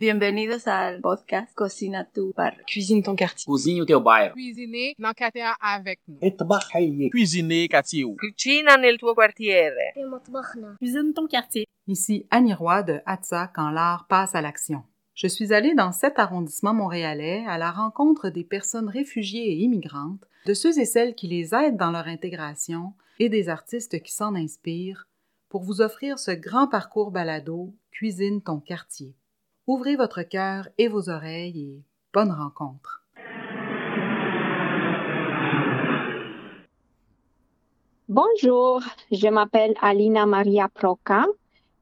Bienvenue Bienvenidos ao podcast Cocina tu bar. Cuisine ton quartier. Cuisine ton. Cuisiner quartier avec nous. Cuisiner quartier. Cuisine ton quartier. Ici Annie Roy de Atza quand l'art passe à l'action. Je suis allée dans cet arrondissement montréalais à la rencontre des personnes réfugiées et immigrantes, de ceux et celles qui les aident dans leur intégration et des artistes qui s'en inspirent pour vous offrir ce grand parcours balado Cuisine ton quartier. Ouvrez votre cœur et vos oreilles et bonne rencontre. Bonjour, je m'appelle Alina Maria Proca.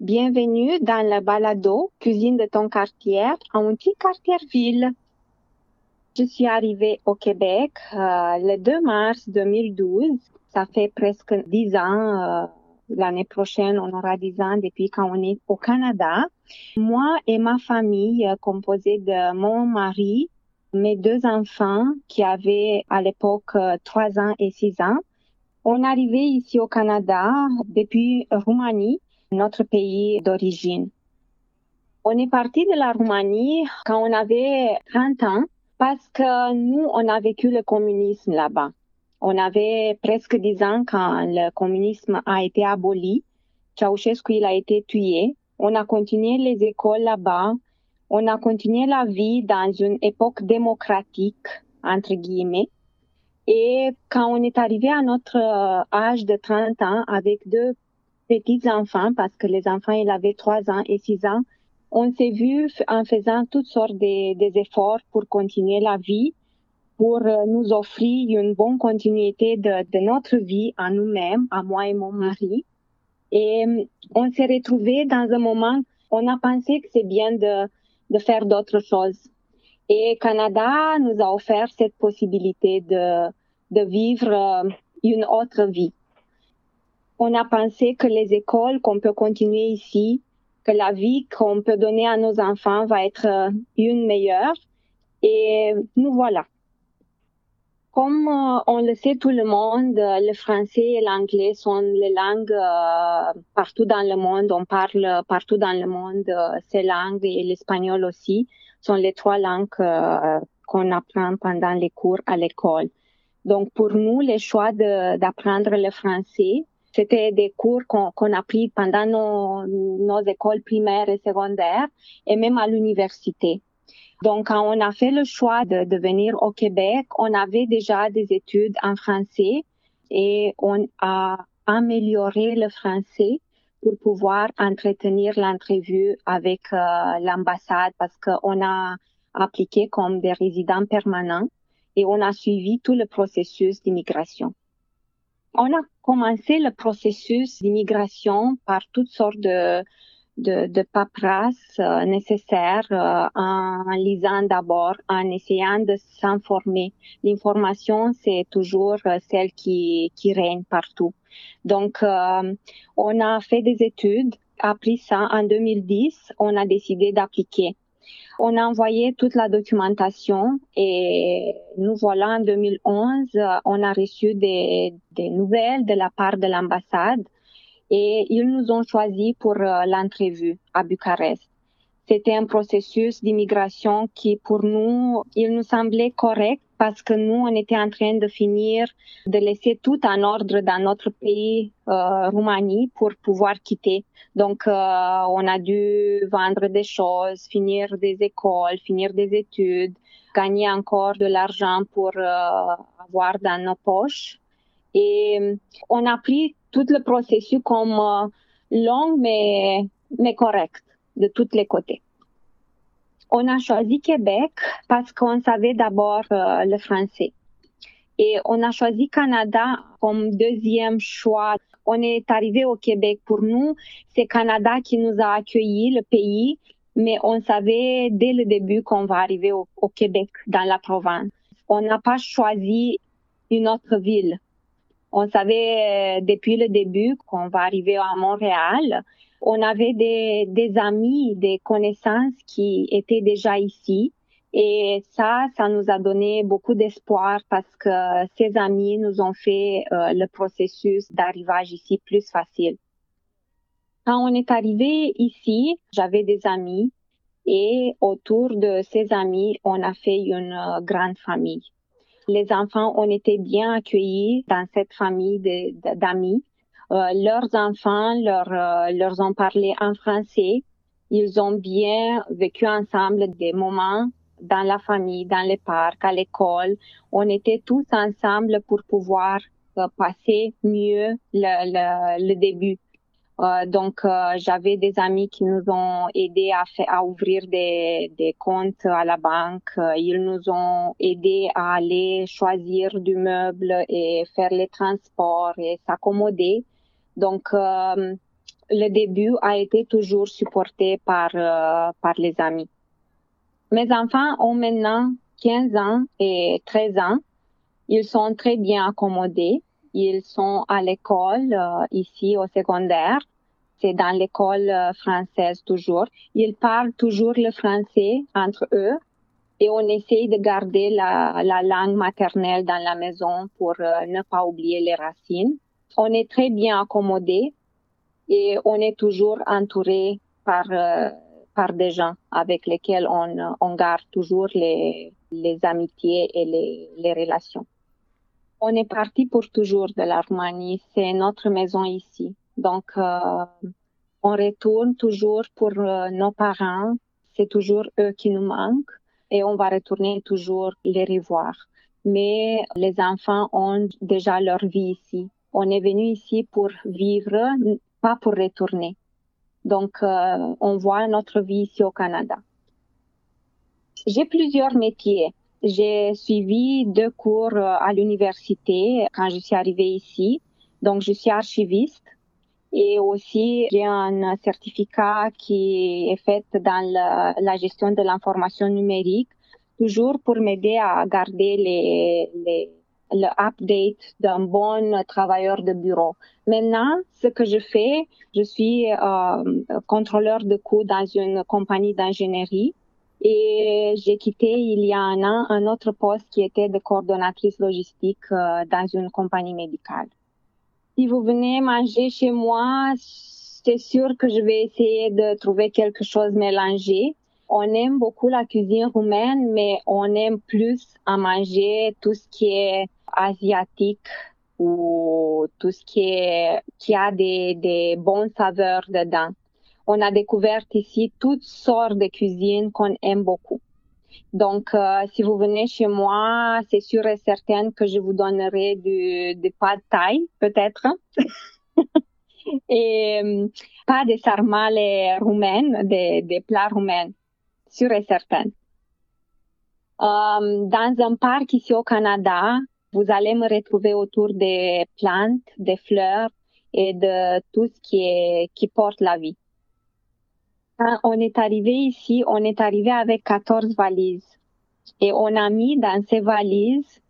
Bienvenue dans le balado Cuisine de ton quartier, un petit quartier-ville. Je suis arrivée au Québec euh, le 2 mars 2012. Ça fait presque dix ans. euh, L'année prochaine, on aura dix ans depuis quand on est au Canada. Moi et ma famille, euh, composée de mon mari, mes deux enfants qui avaient à l'époque euh, trois ans et six ans, on est arrivé ici au Canada depuis Roumanie, notre pays d'origine. On est parti de la Roumanie quand on avait 30 ans parce que nous, on a vécu le communisme là-bas. On avait presque 10 ans quand le communisme a été aboli. Ceausescu, il a été tué. On a continué les écoles là-bas. On a continué la vie dans une époque démocratique, entre guillemets. Et quand on est arrivé à notre euh, âge de 30 ans avec deux petits enfants, parce que les enfants, ils avaient 3 ans et 6 ans, on s'est vu en faisant toutes sortes de- pour continuer la vie, pour euh, nous offrir une bonne continuité de, notre vie à nous-mêmes, à moi et mon mari. Et euh, on s'est retrouvés dans un moment, on a pensé que c'est bien de, de faire d'autres choses. Et Canada nous a offert cette possibilité de, de vivre euh, une autre vie. On a pensé que les écoles qu'on peut continuer ici, que la vie qu'on peut donner à nos enfants va être une meilleure. Et nous voilà. Comme euh, on le sait tout le monde, euh, le français et l'anglais sont les langues euh, partout dans le monde. On parle partout dans le monde ces langues et l'espagnol aussi sont les trois langues qu'on apprend pendant les cours à l'école. Donc pour nous, le choix d'apprendre le français, c'était des cours qu'on qu'on a pris pendant nos, nos écoles primaires et secondaires et même à l'université. Donc, quand on a fait le choix de, venir au Québec, on avait déjà des études en français et on a amélioré le français pour pouvoir entretenir l'entrevue avec euh, l'ambassade parce qu'on a appliqué comme des résidents permanents et on a suivi tout le processus d'immigration. On a commencé le processus d'immigration par toutes sortes de, de, de paperasse euh, nécessaires euh, en lisant d'abord, en essayant de s'informer. L'information, c'est toujours euh, celle qui, qui règne partout. Donc, euh, on a fait des études, appris ça en 2010, on a décidé d'appliquer. On a envoyé toute la documentation et nous voilà en 2011, euh, on a reçu des, des nouvelles de la part de l'ambassade et ils nous ont choisis pour euh, l'entrevue à Bucarest. C'était un processus d'immigration qui, pour nous, il nous semblait correct parce que nous, on était en train de finir, de laisser tout en ordre dans notre pays, euh, Roumanie, pour pouvoir quitter. Donc, euh, on a dû vendre des choses, finir des écoles, finir des études, gagner encore de l'argent pour euh, avoir dans nos poches. Et euh, on a pris tout le processus comme euh, long mais, mais correct de tous les côtés. On a choisi Québec parce qu'on savait d'abord euh, le français. Et on a choisi Canada comme deuxième choix. On est arrivé au Québec. Pour nous, c'est Canada qui nous a accueillis, le pays, mais on savait dès le début qu'on va arriver au, au Québec, dans la province. On n'a pas choisi une autre ville. On savait euh, depuis le début qu'on va arriver à Montréal. On avait des, amis, des connaissances qui étaient déjà ici. Et ça, ça nous a donné beaucoup d'espoir parce que ces amis nous ont fait euh, le processus d'arrivage ici plus facile. Quand on est arrivé ici, j'avais des amis Et autour de ces amis, on a fait une euh, grande famille. Les enfants ont été bien accueillis dans cette famille d'amis. Euh, leurs enfants leur, euh, ont parlé en français. Ils ont bien vécu ensemble des moments dans la famille, dans les parcs, à l'école. On était tous ensemble pour pouvoir euh, passer mieux le, le début. Euh, donc, euh, j'avais des amis qui nous ont aidés à, faire, à ouvrir des, des, comptes à la banque. Euh, ils nous ont aidés à aller choisir du meuble et faire les transports et s'accommoder. Donc, euh, le début a été toujours supporté par, par les amis. Mes enfants ont maintenant 15 ans et 13 ans. Ils sont très bien accommodés. Ils sont à l'école euh, ici au secondaire. C'est dans l'école euh, française toujours. Ils parlent toujours le français entre eux et on essaye de garder la, la langue maternelle dans la maison pour euh, ne pas oublier les racines. On est très bien accommodés et on est toujours entouré par, par des gens avec lesquels on, on garde toujours les, les amitiés et les, les relations. On est parti pour toujours de la Roumanie. C'est notre maison ici. Donc, euh, on retourne toujours pour euh, nos parents. C'est toujours eux qui nous manquent et on va retourner toujours les revoir. Mais les enfants ont déjà leur vie ici. On est venu ici pour vivre, pas pour retourner. Donc, euh, on voit notre vie ici au Canada. J'ai plusieurs métiers. J'ai suivi deux cours euh, à l'université quand je suis arrivée ici. Donc, je suis archiviste et aussi j'ai un certificat qui est fait dans la, gestion de l'information numérique, toujours pour m'aider à garder les, le update d'un bon travailleur de bureau. Maintenant, ce que je fais, je suis euh, contrôleur de coûts dans une compagnie d'ingénierie et j'ai quitté il y a un an un autre poste qui était de coordonnatrice logistique euh, dans une compagnie médicale. Si vous venez manger chez moi, c'est sûr que je vais essayer de trouver quelque chose mélangé. On aime beaucoup la cuisine roumaine, mais on aime plus à manger tout ce qui est asiatique ou tout ce qui a des, des bonnes saveurs dedans on a découvert ici toutes sortes de cuisines qu'on aime beaucoup. Donc, euh, si vous venez chez moi, c'est sûr et certain que je vous donnerai du, du pad thai, peut-être. et euh, pas des sarmales roumaines, des, des plats roumains, sûr et certain. Euh, dans un parc ici au Canada, vous allez me retrouver autour des plantes, des fleurs et de tout ce qui, est, qui porte la vie. Quand on est arrivé ici, on est arrivé avec 14 valises. Et on a mis dans ces valises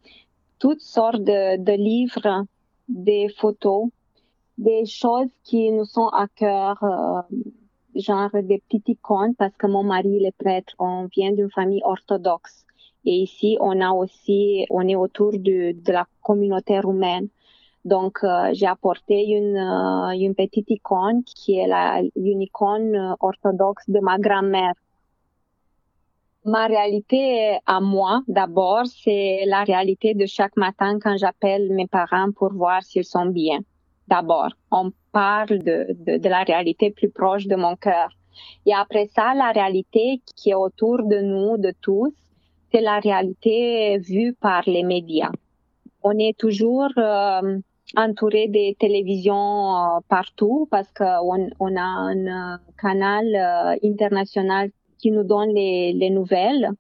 toutes sortes de, livres, des photos, des choses qui nous sont à cœur, euh, genre des petites icônes, parce que mon mari, est prêtre, on vient d'une famille orthodoxe. Et ici, on a aussi, on est autour de la communauté roumaine. Donc, euh, j'ai apporté une, euh, une petite icône qui est la, une icône euh, orthodoxe de ma grand-mère. Ma réalité à moi, d'abord, c'est la réalité de chaque matin quand j'appelle mes parents pour voir s'ils sont bien. D'abord, on parle de, de, la réalité plus proche de mon cœur. Et après ça, la réalité qui est autour de nous, de tous, c'est la réalité vue par les médias. On est toujours entouré des télévisions euh, partout parce qu'on on a un euh, canal euh, international qui nous donne les, les nouvelles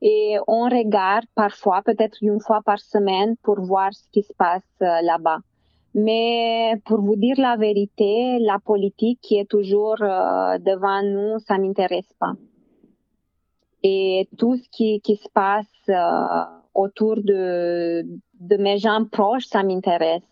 et on regarde parfois, peut-être une fois par semaine, pour voir ce qui se passe là-bas. Mais pour vous dire la vérité, la politique qui est toujours devant nous, ça m'intéresse pas. Et tout ce qui, qui se passe autour de, de mes gens proches, ça m'intéresse.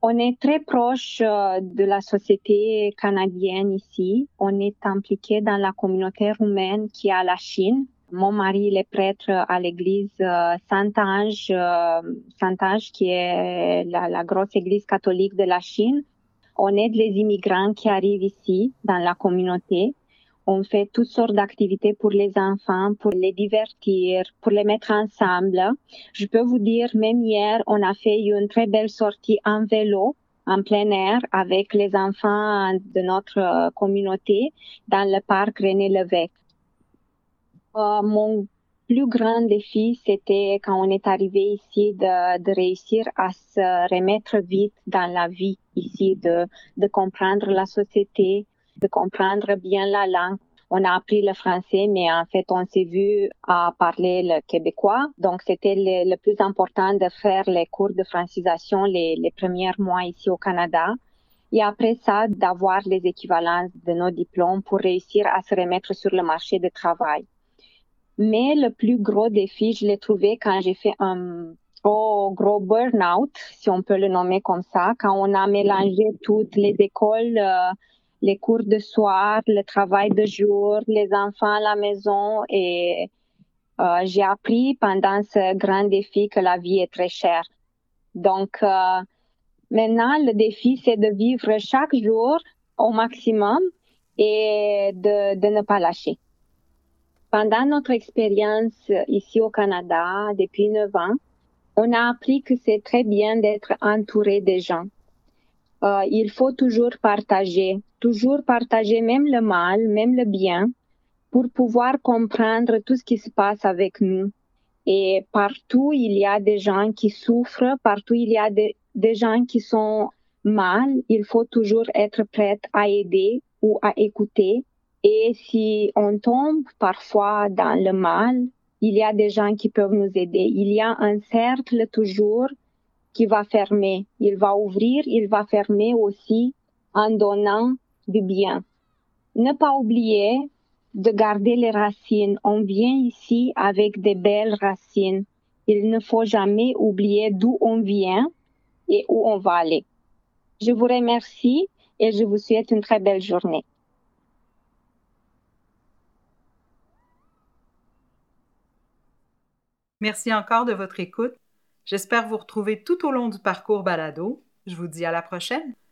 On est très proche euh, de la société canadienne ici. On est impliqué dans la communauté roumaine qui est à la Chine. Mon mari est prêtre à l'église euh, Saint-Ange, euh, Saint-Ange qui est la, la grosse église catholique de la Chine. On aide les immigrants qui arrivent ici dans la communauté. On fait toutes sortes d'activités pour les enfants, pour les divertir, pour les mettre ensemble. Je peux vous dire, même hier, on a fait une très belle sortie en vélo en plein air avec les enfants de notre communauté dans le parc René Lévesque. Euh, mon plus grand défi, c'était quand on est arrivé ici de, réussir à se remettre vite dans la vie ici, de comprendre la société, de comprendre bien la langue. On a appris le français, mais en fait, on s'est vu à parler le québécois. Donc, c'était le, plus important de faire les cours de francisation les, premiers mois ici au Canada. Et après ça, d'avoir les équivalences de nos diplômes pour réussir à se remettre sur le marché du travail. Mais le plus gros défi, je l'ai trouvé quand j'ai fait un gros burn-out, si on peut le nommer comme ça, quand on a mélangé toutes les écoles, euh, les cours de soir, le travail de jour, les enfants à la maison et euh, j'ai appris pendant ce grand défi que la vie est très chère. Donc euh, maintenant, le défi, c'est de vivre chaque jour au maximum et de, de ne pas lâcher. Pendant notre expérience ici au Canada, depuis 9 ans, on a appris que c'est très bien d'être entouré des gens. Euh, il faut toujours partager, toujours partager même le mal, même le bien, pour pouvoir comprendre tout ce qui se passe avec nous. Et partout, il y a des gens qui souffrent, partout, il y a des, gens qui sont mal. Il faut toujours être prêt à aider ou à écouter et si on tombe parfois dans le mal, il y a des gens qui peuvent nous aider. Il y a un cercle toujours qui va fermer. Il va ouvrir, il va fermer aussi en donnant du bien. Ne pas oublier de garder les racines. On vient ici avec des belles racines. Il ne faut jamais oublier d'où on vient et où on va aller. Je vous remercie et je vous souhaite une très belle journée. Merci encore de votre écoute. J'espère vous retrouver tout au long du parcours balado. Je vous dis à la prochaine.